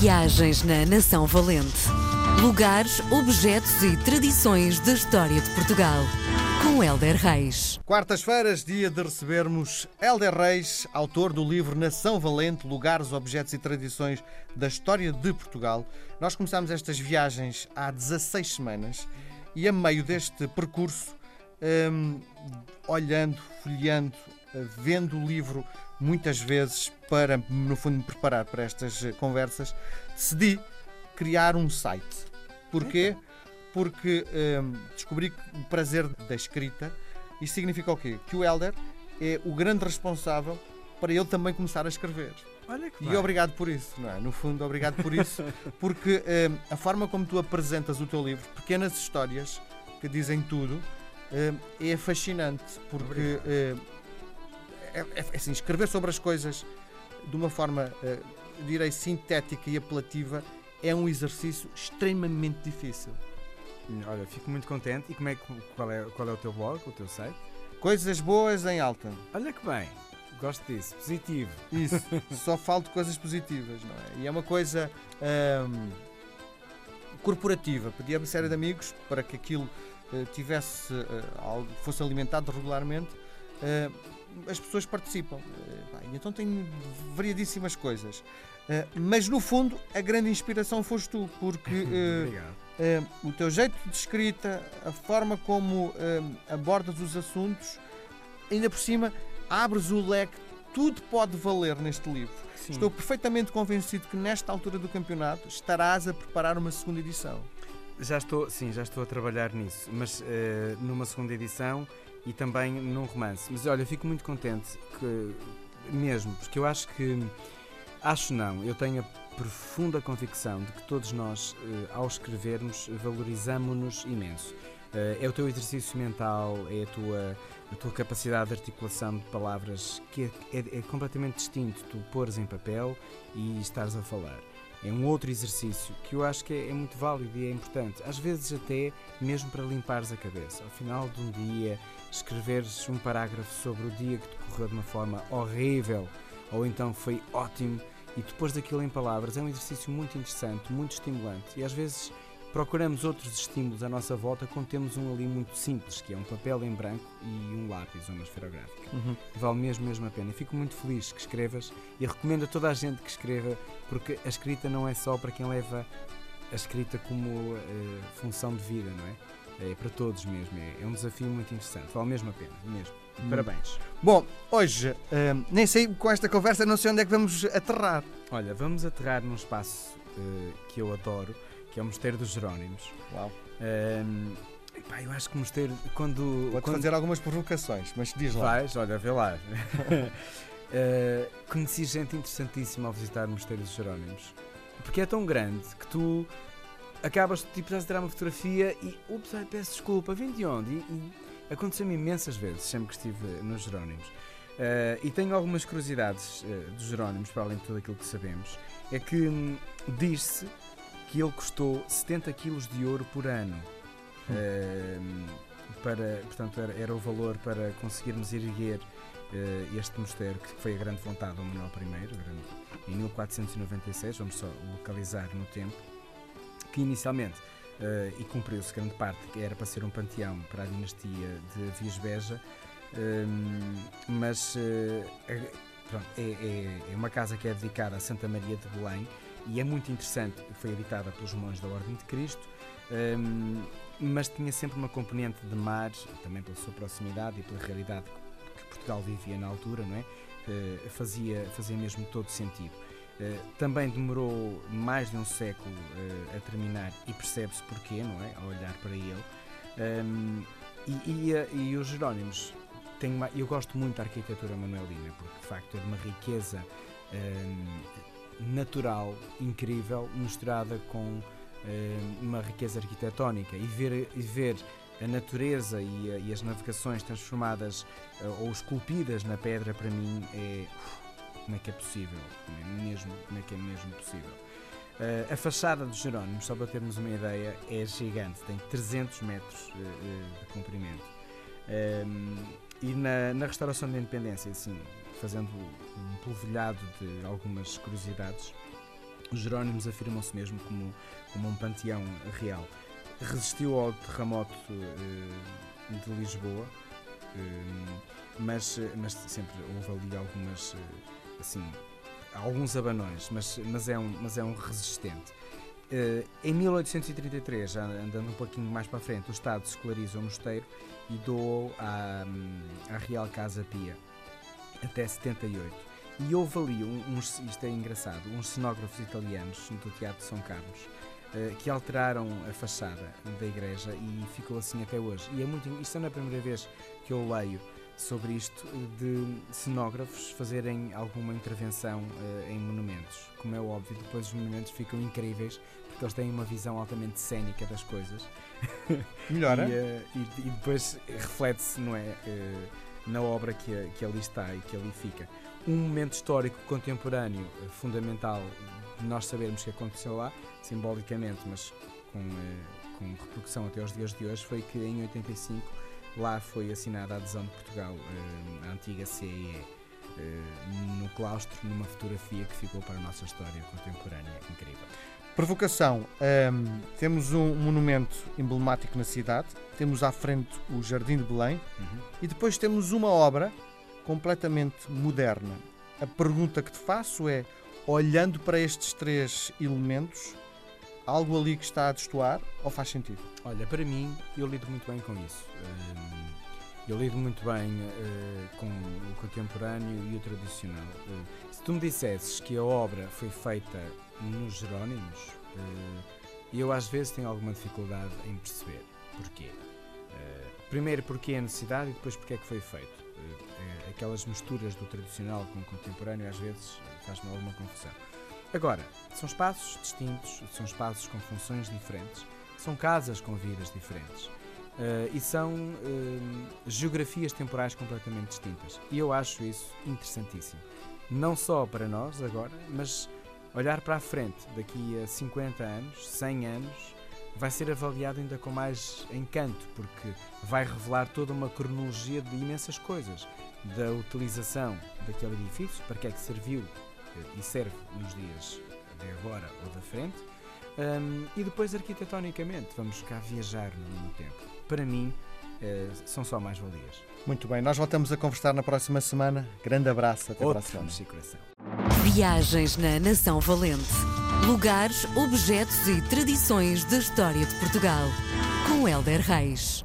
Viagens na Nação Valente. Lugares, objetos e tradições da história de Portugal. Com Helder Reis. Quartas-feiras, dia de recebermos Helder Reis, autor do livro Nação Valente, Lugares, Objetos e Tradições da História de Portugal. Nós começámos estas viagens há 16 semanas e a meio deste percurso, hum, olhando, folheando, vendo o livro muitas vezes para, no fundo, me preparar para estas conversas, decidi criar um site. Porquê? Porque hum, descobri o prazer da escrita, isto significa o quê? Que o Helder é o grande responsável para ele também começar a escrever. Olha que E bem. obrigado por isso, não é? No fundo, obrigado por isso, porque hum, a forma como tu apresentas o teu livro, pequenas histórias que dizem tudo, hum, é fascinante, porque é, é- é assim, escrever sobre as coisas de uma forma, eh, direi, sintética e apelativa é um exercício extremamente difícil. Olha, fico muito contente. E como é, que- qual, é, qual é o teu blog, o teu site? Coisas boas em alta. Olha que bem. Gosto disso. Positivo. Isso, só falo de coisas positivas, não é? E é uma coisa hum, corporativa. Pedi a uma série de amigos para que aquilo eh, tivesse eh, algo, fosse alimentado regularmente. Eh, as pessoas participam. Eh, pá, e então tenho variadíssimas coisas. Eh, mas no fundo, a grande inspiração foste tu, porque eh, eh, o teu jeito de escrita, a forma como eh, abordas os assuntos, ainda por cima, abres o leque, tudo pode valer neste livro. Sim. Estou perfeitamente convencido que nesta altura do campeonato estarás a preparar uma segunda edição. Já estou, sim, já estou a trabalhar nisso, mas eh, numa segunda edição e também num romance. Mas olha, fico muito contente que, mesmo, porque eu acho que, acho não, eu tenho a profunda convicção de que todos nós, eh, ao escrevermos, valorizamos-nos imenso. Eh, é o teu exercício mental, é a tua, a tua capacidade de articulação de palavras que é, é- é completamente distinto tu pôres em papel e estares a falar. É um outro exercício que eu acho que é, é muito válido e é importante. Às vezes, até mesmo para limpares a cabeça. Ao final de um dia, escreveres um parágrafo sobre o dia que te correu de uma forma horrível ou então foi ótimo e depois daquilo em palavras é um exercício muito interessante, muito estimulante e às vezes procuramos outros estímulos à nossa volta quando temos um ali muito simples, que é um papel em branco e um lápis ou uma esferográfica vale mesmo, mesmo a pena. Fico muito feliz que escrevas e recomendo a toda a gente que escreva, porque a escrita não é só para quem leva a escrita como eh, função de vida, não é? É para todos mesmo. É, é um desafio muito interessante. Vale mesmo a pena, mesmo. Hum. Parabéns. Bom, hoje, hum, nem sei com esta conversa, não sei onde é que vamos aterrar. Olha, vamos aterrar num espaço eh, que eu adoro, que é o Mosteiro dos Jerónimos. Uau. Ahm, pá, eu acho que o mosteiro, quando. Vou-te quando fazer algumas provocações, mas diz lá. Vais, olha, vê lá. Eh, conheci gente interessantíssima ao visitar o Mosteiro dos Jerónimos. Porque é tão grande que tu acabas, tipo, estás a tirar uma fotografia e, ups, ai, peço desculpa, vim de onde? E, e aconteceu-me imensas vezes, sempre que estive nos Jerónimos. Eh, e tenho algumas curiosidades eh, dos Jerónimos, para além de tudo aquilo que sabemos. É que hum, diz-se que ele custou 70 quilos de ouro por ano. Eh, para, portanto, era, era o valor para conseguirmos erguer eh, este mosteiro, que foi a grande vontade do Manuel I, grande- em 1496, vamos só localizar no tempo, que inicialmente, eh, e cumpriu-se grande parte, que era para ser um panteão para a dinastia de Viesbeja, Hum, mas pronto, é, é- é uma casa que é dedicada a Santa Maria de Belém e é muito interessante, foi habitada pelos monges da Ordem de Cristo, hum, mas tinha sempre uma componente de mar, também pela sua proximidade e pela realidade que Portugal vivia na altura, não é? Eh, fazia, fazia mesmo todo sentido. Eh, também demorou mais de um século eh, a terminar e percebe-se porquê, não é? Ao olhar para ele. Hum, e, e, e os Jerónimos uma- eu gosto muito da arquitetura manuelina porque de facto é de uma riqueza hum, natural incrível misturada com hum, uma riqueza arquitetónica. E ver, e ver a natureza e, a- e as navegações transformadas eh, ou esculpidas na pedra para mim é como é que é possível. Mesmo como é que é mesmo possível. Eh, a fachada dos Jerónimos, só para termos uma ideia, é gigante, tem 300 metros eh, eh, de comprimento. Ehm, e na, na restauração da independência, assim, fazendo um polvilhado de algumas curiosidades, Os Jerónimos afirmam-se mesmo como, como um panteão real. Resistiu ao terremoto eh, de Lisboa, eh, mas, mas sempre houve ali algumas, eh, assim, alguns abanões, mas, mas, é, um, mas é um resistente. Uh, em 1833, já andando um pouquinho mais para frente, o Estado escolariza o mosteiro e doou à, à Real Casa Pia até 78. E houve ali uns, isto é engraçado, uns cenógrafos italianos do Teatro de São Carlos uh, que alteraram a fachada da igreja e ficou assim até hoje. E é muito, isto não é a primeira vez que eu leio sobre isto de cenógrafos fazerem alguma intervenção uh, em monumentos. Como é óbvio, depois os monumentos ficam incríveis porque eles têm uma visão altamente cénica das coisas. Melhora. e, uh, e, e, depois reflete-se, não é? Uh, na obra que, que ali está e que ali fica. Um momento histórico contemporâneo fundamental de nós sabermos que aconteceu lá, simbolicamente, mas com, com repercussão até aos dias de hoje, foi que em 85 Lá foi assinada a adesão de Portugal à eh, antiga CEE eh, no claustro, numa fotografia que ficou para a nossa história contemporânea incrível. Provocação. Um, ehm, temos um monumento emblemático na cidade, temos à frente o Jardim de Belém uhum. e depois temos uma obra completamente moderna. A pergunta que te faço é: olhando para estes três elementos, algo ali que está a destoar ou faz sentido? Olha, para mim, eu lido muito bem com isso. Hum, eu lido muito bem uh, com o contemporâneo e o tradicional. Uh, se tu me dissesses que a obra foi feita nos Jerónimos, uh, eu às vezes tenho alguma dificuldade em perceber porquê. primeiro, porque é a necessidade e depois, porque é que foi feito. aquelas misturas do tradicional com o contemporâneo às vezes faz-me alguma confusão. Agora, são espaços distintos, são espaços com funções diferentes, são casas com vidas diferentes. Uh, e são uh, geografias temporais completamente distintas. E eu acho isso interessantíssimo. Não só para nós agora, mas olhar para a frente daqui a 50 anos, 100 anos, vai ser avaliado ainda com mais encanto, porque vai revelar toda uma cronologia de imensas coisas. Da utilização daquele edifício, para que é que serviu e serve nos dias de agora ou da frente. Um, e depois arquitetonicamente, vamos cá viajar no tempo. Para mim, uh, são só mais valias. Muito bem, nós voltamos a conversar na próxima semana. Grande abraço, até Outro para a semana. coração. Viagens na Nação Valente. Lugares, objetos e tradições da história de Portugal. Com Helder Reis.